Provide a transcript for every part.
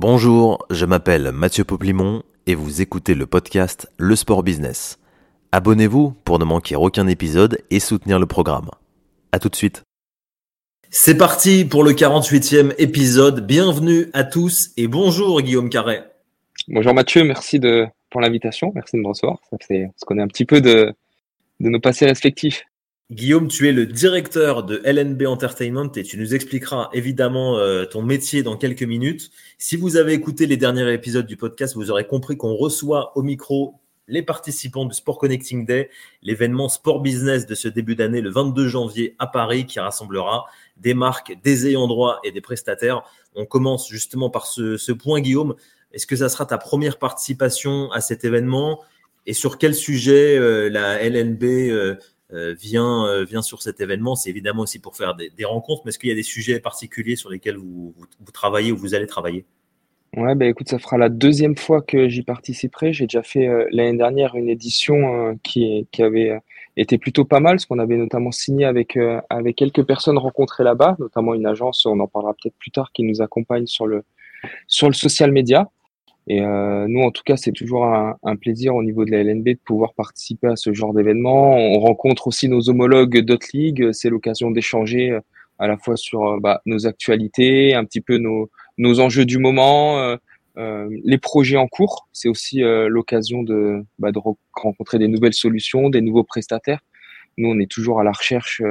Bonjour, je m'appelle Mathieu Poplimon et vous écoutez le podcast Le Sport Business. Abonnez-vous pour ne manquer aucun épisode et soutenir le programme. A tout de suite. C'est parti pour le 48e épisode. Bienvenue à tous et bonjour Guillaume Carré. Bonjour Mathieu, merci de, pour l'invitation, merci de me recevoir. Ça fait, on se connaît un petit peu de, de nos passés respectifs. Guillaume, tu es le directeur de LNB Entertainment et tu nous expliqueras évidemment euh, ton métier dans quelques minutes. Si vous avez écouté les derniers épisodes du podcast, vous aurez compris qu'on reçoit au micro les participants du Sport Connecting Day, l'événement sport business de ce début d'année le 22 janvier à Paris qui rassemblera des marques, des ayants droit et des prestataires. On commence justement par ce, point, Guillaume. Est-ce que ça sera ta première participation à cet événement? Et sur quel sujet euh, la LNB euh, vient, euh, vient sur cet événement. C'est évidemment aussi pour faire des, rencontres, mais est-ce qu'il y a des sujets particuliers sur lesquels vous, travaillez ou vous allez travailler? Ouais, bah écoute, ça fera la deuxième fois que j'y participerai. J'ai déjà fait euh, l'année dernière une édition qui, qui avait été plutôt pas mal, parce qu'on avait notamment signé avec, avec quelques personnes rencontrées là-bas, notamment une agence, on en parlera peut-être plus tard, qui nous accompagne sur le, sur le social media. Et euh, nous, en tout cas, c'est toujours un, un, plaisir au niveau de la LNB de pouvoir participer à ce genre d'événement. On rencontre aussi nos homologues d'autres ligues. C'est l'occasion d'échanger euh, à la fois sur euh, bah, nos actualités, un petit peu nos, nos enjeux du moment, euh, euh les projets en cours. C'est aussi l'occasion de, bah, de rencontrer des nouvelles solutions, des nouveaux prestataires. Nous, on est toujours à la recherche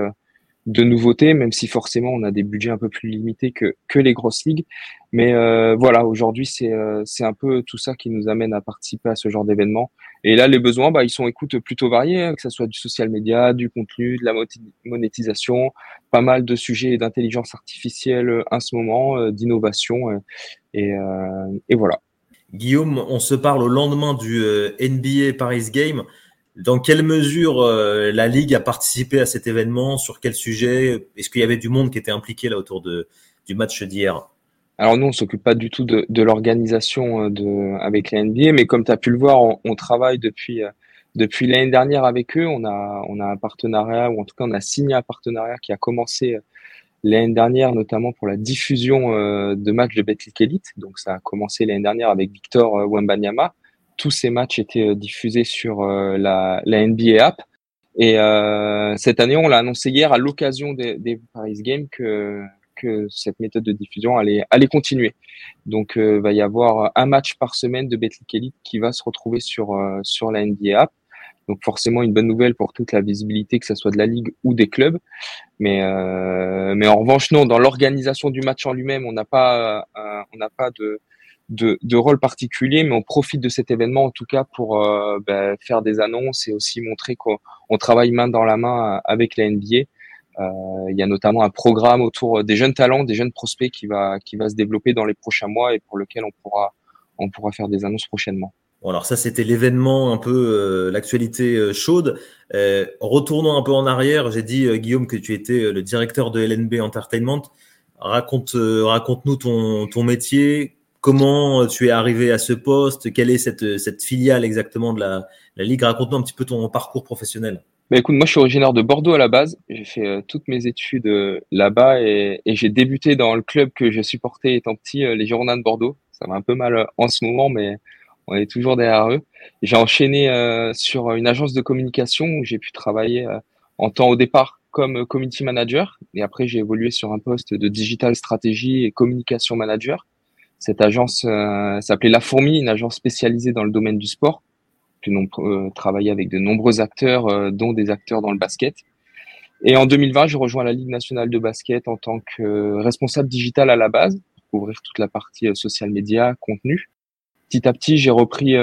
de nouveautés, même si forcément on a des budgets un peu plus limités que, que les grosses ligues. Mais euh, voilà, aujourd'hui c'est euh, c'est un peu tout ça qui nous amène à participer à ce genre d'événement. Et là, les besoins, bah, ils sont écoute plutôt variés, hein, que ce soit du social media, du contenu, de la monétisation, pas mal de sujets d'intelligence artificielle euh, en ce moment, d'innovation, et, et voilà. Guillaume, on se parle au lendemain du NBA Paris Game. Dans quelle mesure euh, la Ligue a participé à cet événement Sur quel sujet? Est-ce qu'il y avait du monde qui était impliqué là autour de, du match d'hier? Alors nous, on s'occupe pas du tout de, de l'organisation euh, de, avec la NBA, mais comme tu as pu le voir, on, on travaille depuis, euh, depuis l'année dernière avec eux. On a, on a un partenariat, ou en tout cas on a signé un partenariat qui a commencé l'année dernière, notamment pour la diffusion de matchs de Betclic Elite. Donc ça a commencé l'année dernière avec Victor Wembanyama tous ces matchs étaient euh, diffusés sur euh, la, la, NBA app. Et euh, cette année, on l'a annoncé hier à l'occasion des, des, Paris Games que, que cette méthode de diffusion allait, allait continuer. Donc, il va y avoir un match par semaine de Betclic Elite qui va se retrouver sur, sur la NBA app. Donc forcément une bonne nouvelle pour toute la visibilité, que ce soit de la ligue ou des clubs. Mais, euh, mais en revanche, non, dans l'organisation du match en lui-même, on n'a pas, on n'a pas de, de, de, rôle particulier, mais on profite de cet événement en tout cas pour euh, ben, faire des annonces et aussi montrer qu'on travaille main dans la main avec la NBA. Euh, il y a notamment un programme autour des jeunes talents, des jeunes prospects qui va qui va se développer dans les prochains mois et pour lequel on pourra on pourra faire des annonces prochainement. Bon, alors ça c'était l'événement un peu euh, l'actualité euh, chaude. retournons un peu en arrière, j'ai dit Guillaume que tu étais le directeur de LNB Entertainment. Raconte raconte-nous ton ton métier, Comment euh, tu es arrivé à ce poste? Quelle est cette, filiale exactement de la, Ligue? Raconte-nous un petit peu ton parcours professionnel. Bah écoute, moi je suis originaire de Bordeaux à la base. J'ai fait euh, toutes mes études euh, là-bas et, j'ai débuté dans le club que je supportais étant petit, les Girondins de Bordeaux. Ça va un peu mal en ce moment, mais on est toujours derrière eux. J'ai enchaîné sur une agence de communication où j'ai pu travailler en temps au départ comme community manager et après j'ai évolué sur un poste de digital stratégie et communication manager. Cette agence euh, s'appelait La Fourmi, une agence spécialisée dans le domaine du sport. Puis on euh, travaillé avec de nombreux acteurs, euh, dont des acteurs dans le basket. Et en 2020, je rejoins la Ligue nationale de basket en tant que responsable digital à la base, pour couvrir toute la partie social media, contenu. Petit à petit, j'ai repris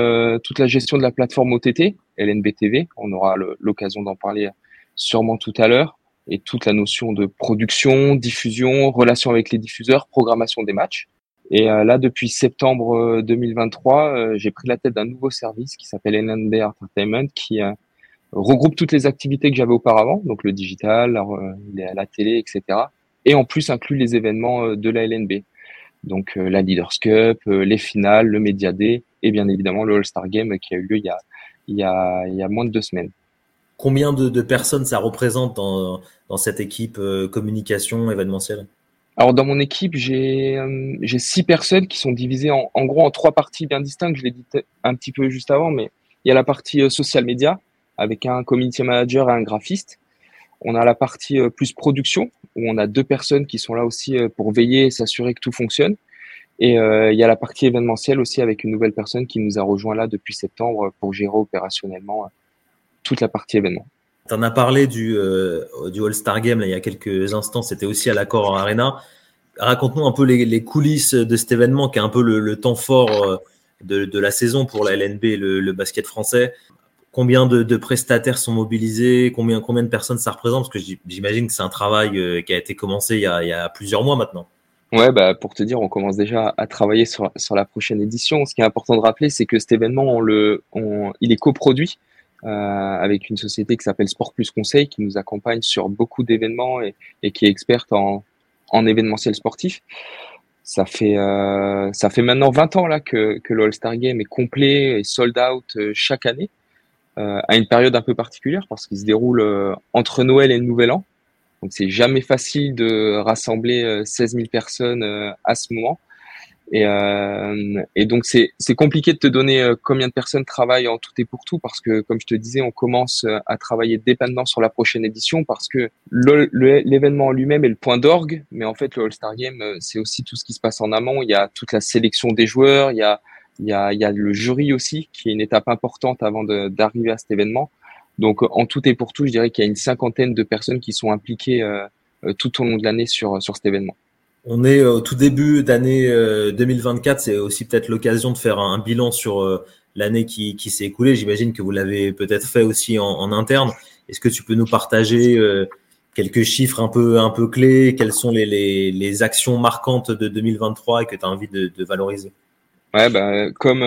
toute la gestion de la plateforme OTT, LNBTV. On aura l'occasion d'en parler sûrement tout à l'heure. Et toute la notion de production, diffusion, relation avec les diffuseurs, programmation des matchs. Et euh, là, depuis septembre 2023, euh, euh, j'ai pris la tête d'un nouveau service qui s'appelle NND Entertainment, qui regroupe toutes les activités que j'avais auparavant, donc le digital, la, la, télé, etc. Et en plus inclut les événements de la LNB, donc la Leaders Cup, les finales, le Media Day et bien évidemment le All-Star Game qui a eu lieu il y a, il y a, il y a moins de deux semaines. Combien de, de personnes ça représente dans, dans cette équipe communication événementielle? Alors dans mon équipe, j'ai j'ai six personnes qui sont divisées en, en gros en trois parties bien distinctes. Je l'ai dit un petit peu juste avant, mais il y a la partie social media avec un community manager et un graphiste. On a la partie plus production où on a deux personnes qui sont là aussi pour veiller et s'assurer que tout fonctionne. Et euh, il y a la partie événementielle aussi avec une nouvelle personne qui nous a rejoint là depuis septembre pour gérer opérationnellement euh, toute la partie événement. Tu en as parlé du, euh, du All-Star Game il y a quelques instants, c'était aussi à l'accord Arena. Raconte-nous un peu les, coulisses de cet événement qui est un peu le, le temps fort de, de, la saison pour la LNB le, basket français. Combien de, de, prestataires sont mobilisés? Combien, combien de personnes ça représente? Parce que j'imagine que c'est un travail qui a été commencé il y a, il y a plusieurs mois maintenant. Ouais, bah, pour te dire, on commence déjà à travailler sur, sur la prochaine édition. Ce qui est important de rappeler, c'est que cet événement, on le, on, il est coproduit euh, avec une société qui s'appelle Sport Plus Conseil, qui nous accompagne sur beaucoup d'événements et, et, qui est experte en, en événementiel sportif. Ça fait, euh, ça fait maintenant 20 ans là que, que le All-Star Game est complet et sold out euh, chaque année, euh, à une période un peu particulière parce qu'il se déroule euh, entre Noël et le Nouvel An. Donc c'est jamais facile de rassembler 16 euh, 000 personnes à ce moment. Et, euh, et donc c'est compliqué de te donner combien de personnes travaillent en tout et pour tout parce que comme je te disais, on commence à travailler dépendamment sur la prochaine édition parce que l'événement lui-même est le point d'orgue, mais en fait le All-Star Game c'est aussi tout ce qui se passe en amont. Il y a toute la sélection des joueurs, il y a il y a, il y a le jury aussi qui est une étape importante avant d'arriver à cet événement. Donc en tout et pour tout, je dirais qu'il y a une cinquantaine de personnes qui sont impliquées euh, euh, tout au long de l'année sur, sur cet événement. On est au tout début d'année 2024, c'est aussi peut-être l'occasion de faire un bilan sur euh, l'année qui, s'est écoulée. J'imagine que vous l'avez peut-être fait aussi en, interne. Est-ce que tu peux nous partager quelques chiffres un peu, un peu clés? Quelles sont les, actions marquantes de 2023 et que tu as envie de, valoriser? Ouais, bah, comme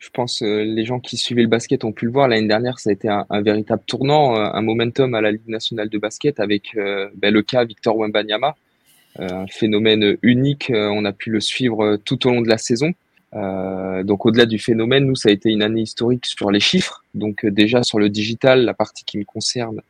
je pense euh, les gens qui suivaient le basket ont pu le voir l'année dernière, ça a été un, véritable tournant, euh, un momentum à la Ligue nationale de basket avec euh, ben, le cas Victor Wembanyama, un phénomène unique. on a pu le suivre tout au long de la saison. donc au-delà du phénomène, nous ça a été une année historique sur les chiffres. Donc déjà sur le digital, la partie qui me concerne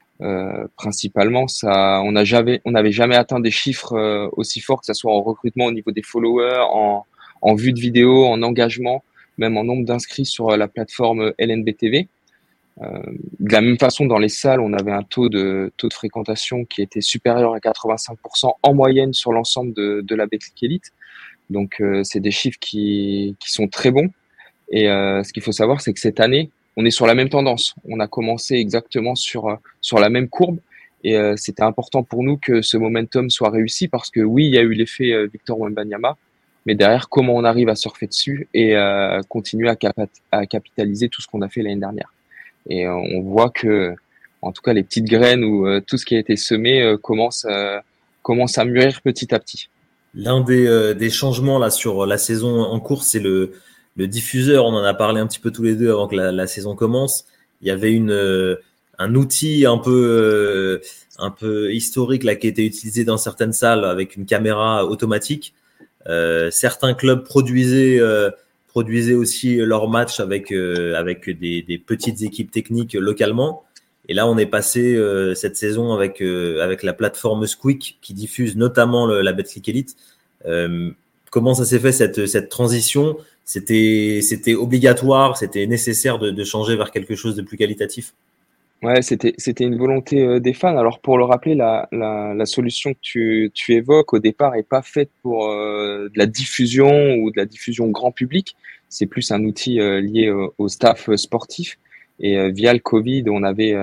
principalement, ça, on n'a jamais, on n'avait jamais atteint des chiffres aussi forts que ça soit en recrutement au niveau des followers, en, en vue de vidéo, en engagement même en nombre d'inscrits sur euh, la plateforme LNBTV. Euh, de la même façon, dans les salles, on avait un taux de taux de fréquentation qui était supérieur à 85% en moyenne sur l'ensemble de, de la Betclic Elite. Donc, euh, c'est des chiffres qui, qui sont très bons. Et euh, ce qu'il faut savoir, c'est que cette année, on est sur la même tendance. On a commencé exactement sur sur la même courbe. Et euh, c'était important pour nous que ce momentum soit réussi parce que oui, il y a eu l'effet Victor Wembanyama, mais derrière, comment on arrive à surfer dessus et euh, continuer à, à, capitaliser tout ce qu'on a fait l'année dernière. Et euh, on voit que, en tout cas, les petites graines ou euh, tout ce qui a été semé euh, commence, commence à mûrir petit à petit. L'un des, des, changements là sur la saison en cours, c'est le, le, diffuseur. On en a parlé un petit peu tous les deux avant que la, saison commence. Il y avait une, un outil un peu, un peu historique là qui était utilisé dans certaines salles avec une caméra automatique. Euh, certains clubs produisaient, euh, produisaient aussi leurs matchs avec, euh, avec des, petites équipes techniques localement. Et là, on est passé cette saison avec, avec la plateforme Squeak qui diffuse notamment la Betclic Elite. comment ça s'est fait cette, cette transition? C'était c'était obligatoire, c'était nécessaire de changer vers quelque chose de plus qualitatif? Ouais, c'était une volonté euh, des fans. Alors pour le rappeler, la, la, la solution que tu, tu évoques au départ est pas faite pour euh, de la diffusion ou de la diffusion grand public. C'est plus un outil euh, lié au staff sportif. Et via le Covid, on avait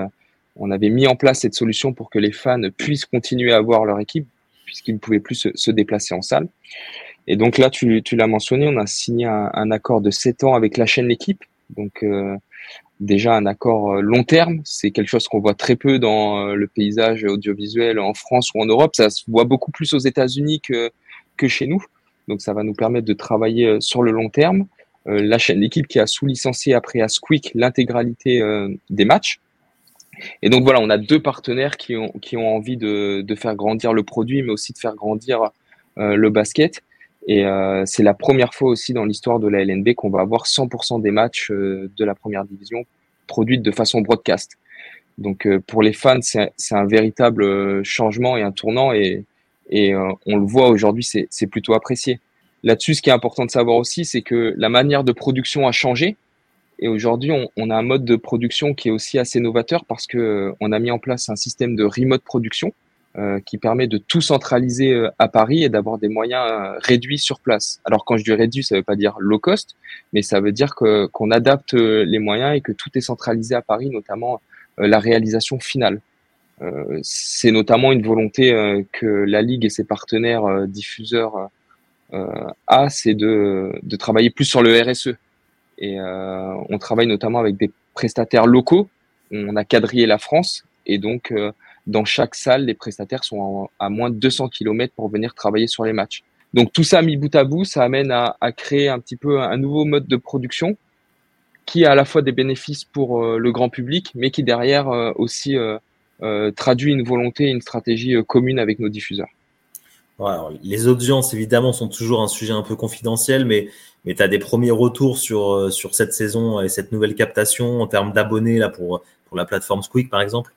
on avait mis en place cette solution pour que les fans puissent continuer à voir leur équipe puisqu'ils ne pouvaient plus se, se, déplacer en salle. Et donc là, tu, tu l'as mentionné, on a signé un, un, accord de 7 ans avec la chaîne L'équipe. Donc déjà un accord euh, long terme. C'est quelque chose qu'on voit très peu dans euh, le paysage audiovisuel en France ou en Europe. Ça se voit beaucoup plus aux États-Unis que, que chez nous. Donc ça va nous permettre de travailler euh, sur le long terme. la chaîne l'équipe qui a sous-licencié après à Squeak l'intégralité des matchs. Et donc voilà, on a deux partenaires qui ont, qui ont envie de, de faire grandir le produit, mais aussi de faire grandir le basket. Et euh, c'est la première fois aussi dans l'histoire de la LNB qu'on va avoir 100% des matchs euh, de la première division produits de façon broadcast. Donc euh, pour les fans, c'est un véritable changement et un tournant. Et, Et on le voit aujourd'hui, c'est plutôt apprécié. Là-dessus, ce qui est important de savoir aussi, c'est que la manière de production a changé. Et aujourd'hui, on, on, a un mode de production qui est aussi assez novateur parce que on a mis en place un système de remote production euh, qui permet de tout centraliser euh, à Paris et d'avoir des moyens euh, réduits sur place. Alors quand je dis réduit, ça veut pas dire low cost, mais ça veut dire que qu'on adapte les moyens et que tout est centralisé à Paris, notamment la réalisation finale. c'est notamment une volonté que la Ligue et ses partenaires diffuseurs a, c'est de, de travailler plus sur le RSE. Et on travaille notamment avec des prestataires locaux. On a quadrillé la France et donc dans chaque salle, les prestataires sont à moins de 200 km pour venir travailler sur les matchs. Donc tout ça mis bout à bout, ça amène à, créer un petit peu un nouveau mode de production qui a à la fois des bénéfices pour euh, le grand public, mais qui derrière euh, aussi euh, traduit une volonté, une stratégie commune avec nos diffuseurs. les audiences, évidemment, sont toujours un sujet un peu confidentiel, mais, mais tu as des premiers retours sur, sur cette saison et cette nouvelle captation en termes d'abonnés là pour, pour la plateforme Squeak, par exemple?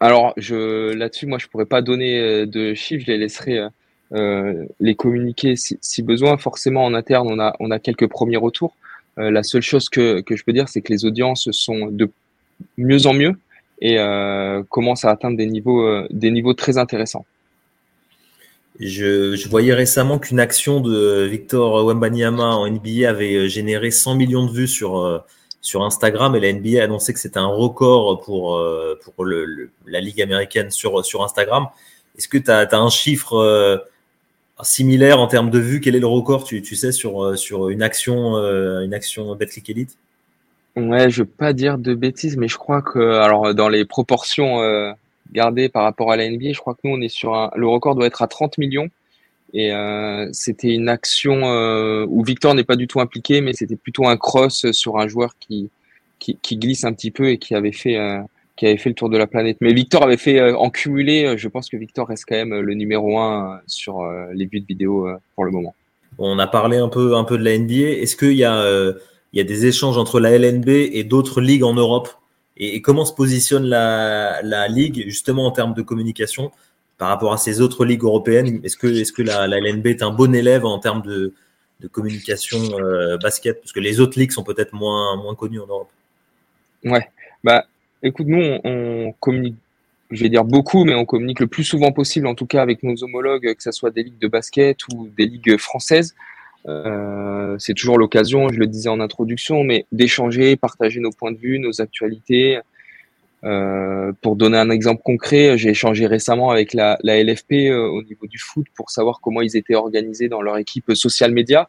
Alors, je, là-dessus, moi, je pourrais pas donner euh, de chiffres. Je les laisserai euh, euh, les communiquer si, si, besoin. Forcément, en interne, on a, on a quelques premiers retours. Euh, la seule chose que, que je peux dire, c'est que les audiences sont de mieux en mieux et euh, commencent à atteindre des niveaux, des niveaux très intéressants. Je, je voyais récemment qu'une action de Victor Wembanyama en NBA avait généré 100 millions de vues sur sur Instagram et la NBA a annoncé que c'était un record pour, euh, pour la Ligue américaine sur, sur Instagram. Est-ce que tu as, un chiffre euh, similaire en termes de vues Quel est le record, tu, tu sais, sur, euh, sur une action, une action Betclic Elite? Ouais, je veux pas dire de bêtises, mais je crois que, alors, dans les proportions gardées par rapport à la NBA, je crois que nous, on est sur le record doit être à 30 millions. Et euh, c'était une action euh, où Victor n'est pas du tout impliqué, mais c'était plutôt un cross sur un joueur qui, glisse un petit peu et qui avait fait euh, qui avait fait le tour de la planète. Mais Victor avait fait en cumulé. Je pense que Victor reste quand même le numéro un sur les buts de vidéo pour le moment. On a parlé un peu de la NBA. Est-ce qu'il y a des échanges entre la LNB et d'autres ligues en Europe? Et, comment se positionne la ligue justement en termes de communication? Par rapport à ces autres ligues européennes Est-ce que, la, LNB est un bon élève en termes de, communication euh, basket? Parce que les autres ligues sont peut-être moins, connues en Europe. Ouais, bah écoute, nous on, on, communique, je vais dire beaucoup, mais on communique le plus souvent possible, en tout cas avec nos homologues, que ce soit des ligues de basket ou des ligues françaises. Euh, c'est toujours l'occasion, je le disais en introduction, mais d'échanger, partager nos points de vue, nos actualités, euh, pour donner un exemple concret, j'ai échangé récemment avec la, LFP euh, au niveau du foot pour savoir comment ils étaient organisés dans leur équipe social média,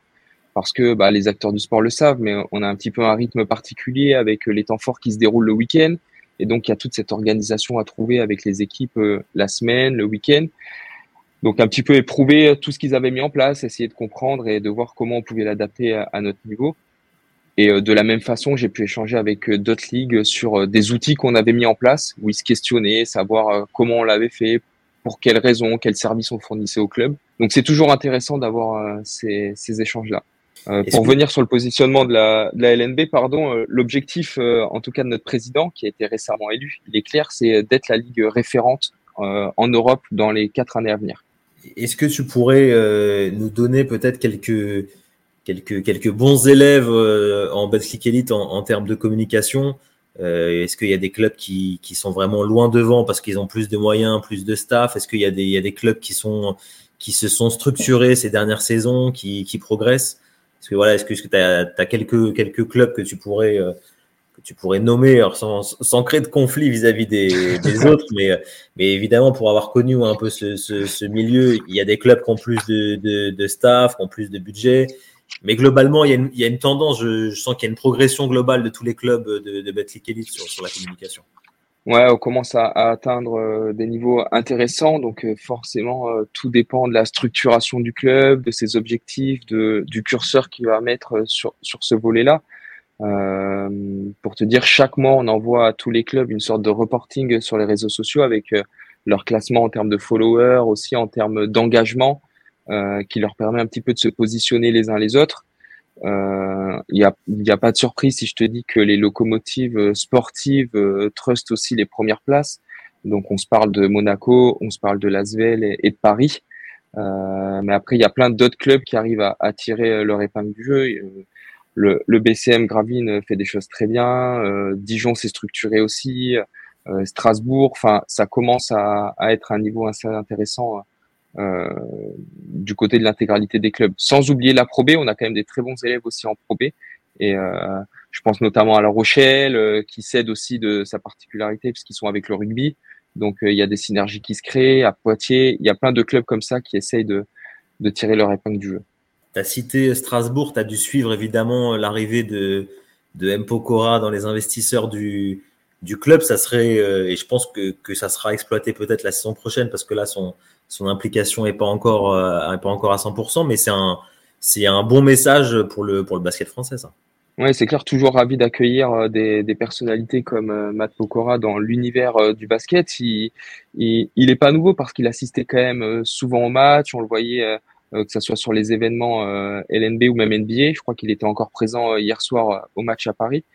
parce que bah, les acteurs du sport le savent, mais on a un petit peu un rythme particulier avec les temps forts qui se déroulent le week-end, et donc il y a toute cette organisation à trouver avec les équipes euh, la semaine, le week-end. Donc un petit peu éprouver tout ce qu'ils avaient mis en place, essayer de comprendre et de voir comment on pouvait l'adapter à notre niveau. Et euh, de la même façon, j'ai pu échanger avec euh, d'autres ligues sur euh, des outils qu'on avait mis en place, où ils se questionnaient, savoir comment on l'avait fait, pour quelles raisons, quels services on fournissait au club. Donc c'est toujours intéressant d'avoir ces, ces échanges-là. Euh, pour venir sur le positionnement de la, de la LNB, pardon, l'objectif, en tout cas de notre président, qui a été récemment élu, il est clair, c'est d'être la ligue référente en Europe dans les quatre années à venir. Est-ce que tu pourrais nous donner peut-être quelques quelques, quelques bons élèves euh, en Betclic Elite en, en, termes de communication. Euh, Est-ce qu'il y a des clubs qui, qui sont vraiment loin devant parce qu'ils ont plus de moyens, plus de staff? Est-ce qu'il y, a des, il y a des clubs qui, sont, qui se sont structurés ces dernières saisons, qui, qui progressent? Est-ce que voilà, est-ce que tu as, as, quelques, quelques clubs que tu pourrais euh, que tu pourrais nommer? Alors sans, sans créer de conflit vis-à-vis des, des autres, mais, mais évidemment pour avoir connu un peu ce, ce, ce, milieu, il y a des clubs qui ont plus de, de, de staff, qui ont plus de budget, mais globalement, il y a une, il y a une tendance, je, je sens qu'il y a une progression globale de tous les clubs de, de Betclic Elite sur, sur la communication. Ouais, on commence à, à atteindre euh, des niveaux intéressants, donc euh, forcément, euh, tout dépend de la structuration du club, de ses objectifs, de, du curseur qu'il va mettre sur, sur ce volet-là. Pour te dire, chaque mois, on envoie à tous les clubs une sorte de reporting sur les réseaux sociaux avec leur classement en termes de followers, aussi en termes d'engagement. Euh, qui leur permet un petit peu de se positionner les uns les autres. Il euh, n'y a, y a pas de surprise si je te dis que les locomotives sportives euh, trustent aussi les premières places. Donc on se parle de Monaco, on se parle de Lasvel et, et de Paris. Euh, mais après, il y a plein d'autres clubs qui arrivent à, à, tirer leur épingle du jeu. Le, le BCM Gravine fait des choses très bien. Euh, Dijon s'est structuré aussi. Euh, Strasbourg, enfin, ça commence à, à, être un niveau assez intéressant euh, du côté de l'intégralité des clubs. Sans oublier la Pro B, on a quand même des très bons élèves aussi en Pro B. Et euh, je pense notamment à La Rochelle, euh, qui cède aussi de sa particularité puisqu'ils sont avec le rugby. Donc il y a des synergies qui se créent. À Poitiers, il y a plein de clubs comme ça qui essayent de, tirer leur épingle du jeu. Tu as cité Strasbourg, tu as dû suivre évidemment l'arrivée de, de M. Pokora dans les investisseurs du, du club. Ça serait, et je pense que, que ça sera exploité peut-être la saison prochaine parce que là, son, son implication n'est pas encore euh, pas encore à 100%, mais c'est un un bon message pour le pour le basket français. Ça. Ouais, c'est clair, toujours ravi d'accueillir euh, des, des personnalités comme euh, Matt Pokora dans l'univers du basket. Il, il, il pas nouveau parce qu'il assistait quand même souvent au match. On le voyait que ce soit sur les événements LNB ou même NBA. Je crois qu'il était encore présent hier soir au match à Paris.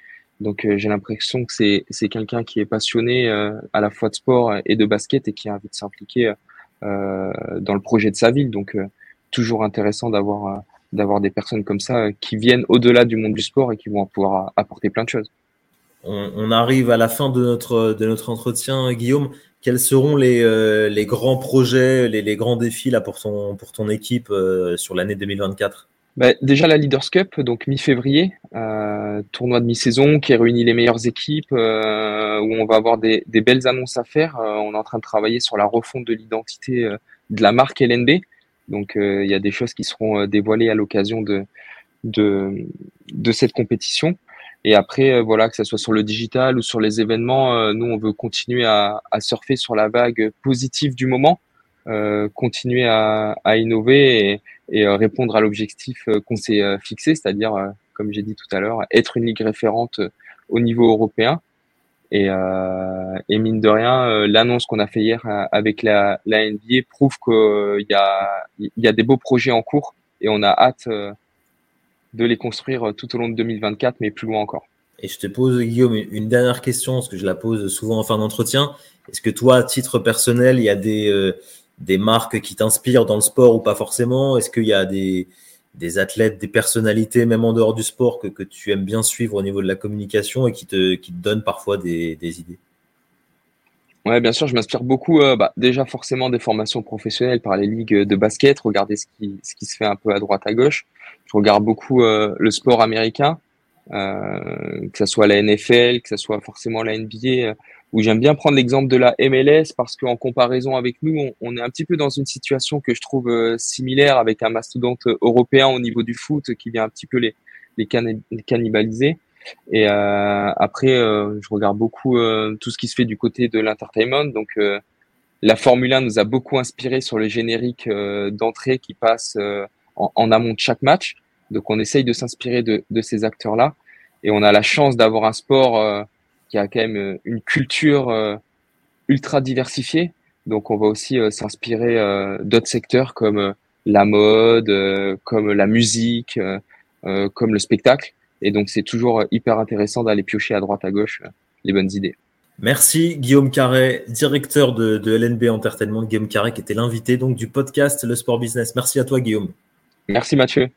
Donc j'ai l'impression que c'est quelqu'un qui est passionné à la fois de sport et de basket et qui a envie de s'impliquer euh, dans le projet de sa ville. Donc euh, toujours intéressant d'avoir euh, d'avoir des personnes comme ça qui viennent au-delà du monde du sport et qui vont pouvoir apporter plein de choses. On, arrive à la fin de notre, de notre entretien, Guillaume. Quels seront les, les grands projets, les, les, grands défis là, pour, ton, pour ton équipe sur l'année 2024 bah, déjà la Leaders Cup, donc mi-février, euh, tournoi de mi-saison qui réunit les meilleures équipes, euh, où on va avoir des, des, belles annonces à faire. Euh, on est en train de travailler sur la refonte de l'identité euh, de la marque LNB. Donc il y a des choses qui seront dévoilées à l'occasion de, de, de, cette compétition. Et après, voilà, que ce soit sur le digital ou sur les événements, nous, on veut continuer à, à, surfer sur la vague positive du moment, continuer à, à innover et, et euh, répondre à l'objectif euh, qu'on s'est euh, fixé, c'est-à-dire, comme j'ai dit tout à l'heure, être une ligue référente au niveau européen. Et, mine de rien, l'annonce qu'on a fait hier avec la, NBA prouve qu'il y a des beaux projets en cours et on a hâte de les construire tout au long de 2024, mais plus loin encore. Et je te pose, Guillaume, une dernière question, parce que je la pose souvent en fin d'entretien. Est-ce que toi, à titre personnel, il y a des, des marques qui t'inspirent dans le sport ou pas forcément? Est-ce qu'il y a des, athlètes, des personnalités, même en dehors du sport, que, tu aimes bien suivre au niveau de la communication et qui te, qui donnent parfois des, des idées? Ouais, bien sûr, je m'inspire beaucoup. Euh, bah, déjà, forcément, des formations professionnelles par les ligues de basket. Regarder ce qui, ce se fait un peu à droite, à gauche. Je regarde beaucoup euh, le sport américain, euh, que ce soit la NFL, que ce soit forcément la NBA où j'aime bien prendre l'exemple de la MLS parce qu'en comparaison avec nous, on, est un petit peu dans une situation que je trouve euh, similaire avec un mastodonte européen au niveau du foot qui vient un petit peu les, les, cannibaliser. Et euh, après, euh, je regarde beaucoup euh, tout ce qui se fait du côté de l'entertainment. Donc, la Formule 1 nous a beaucoup inspiré sur le générique d'entrée qui passe en, en, amont de chaque match. Donc, on essaye de s'inspirer de, de, ces acteurs-là. Et on a la chance d'avoir un sport qui a quand même euh, une culture euh, ultra diversifiée. Donc on va aussi euh, s'inspirer d'autres secteurs comme la mode, comme la musique, comme le spectacle. Et donc c'est toujours hyper intéressant d'aller piocher à droite à gauche les bonnes idées. Merci Guillaume Carré, directeur de, de LNB Entertainment. Guillaume Carré qui était l'invité donc du podcast Le Sport Business. Merci à toi Guillaume. Merci Mathieu.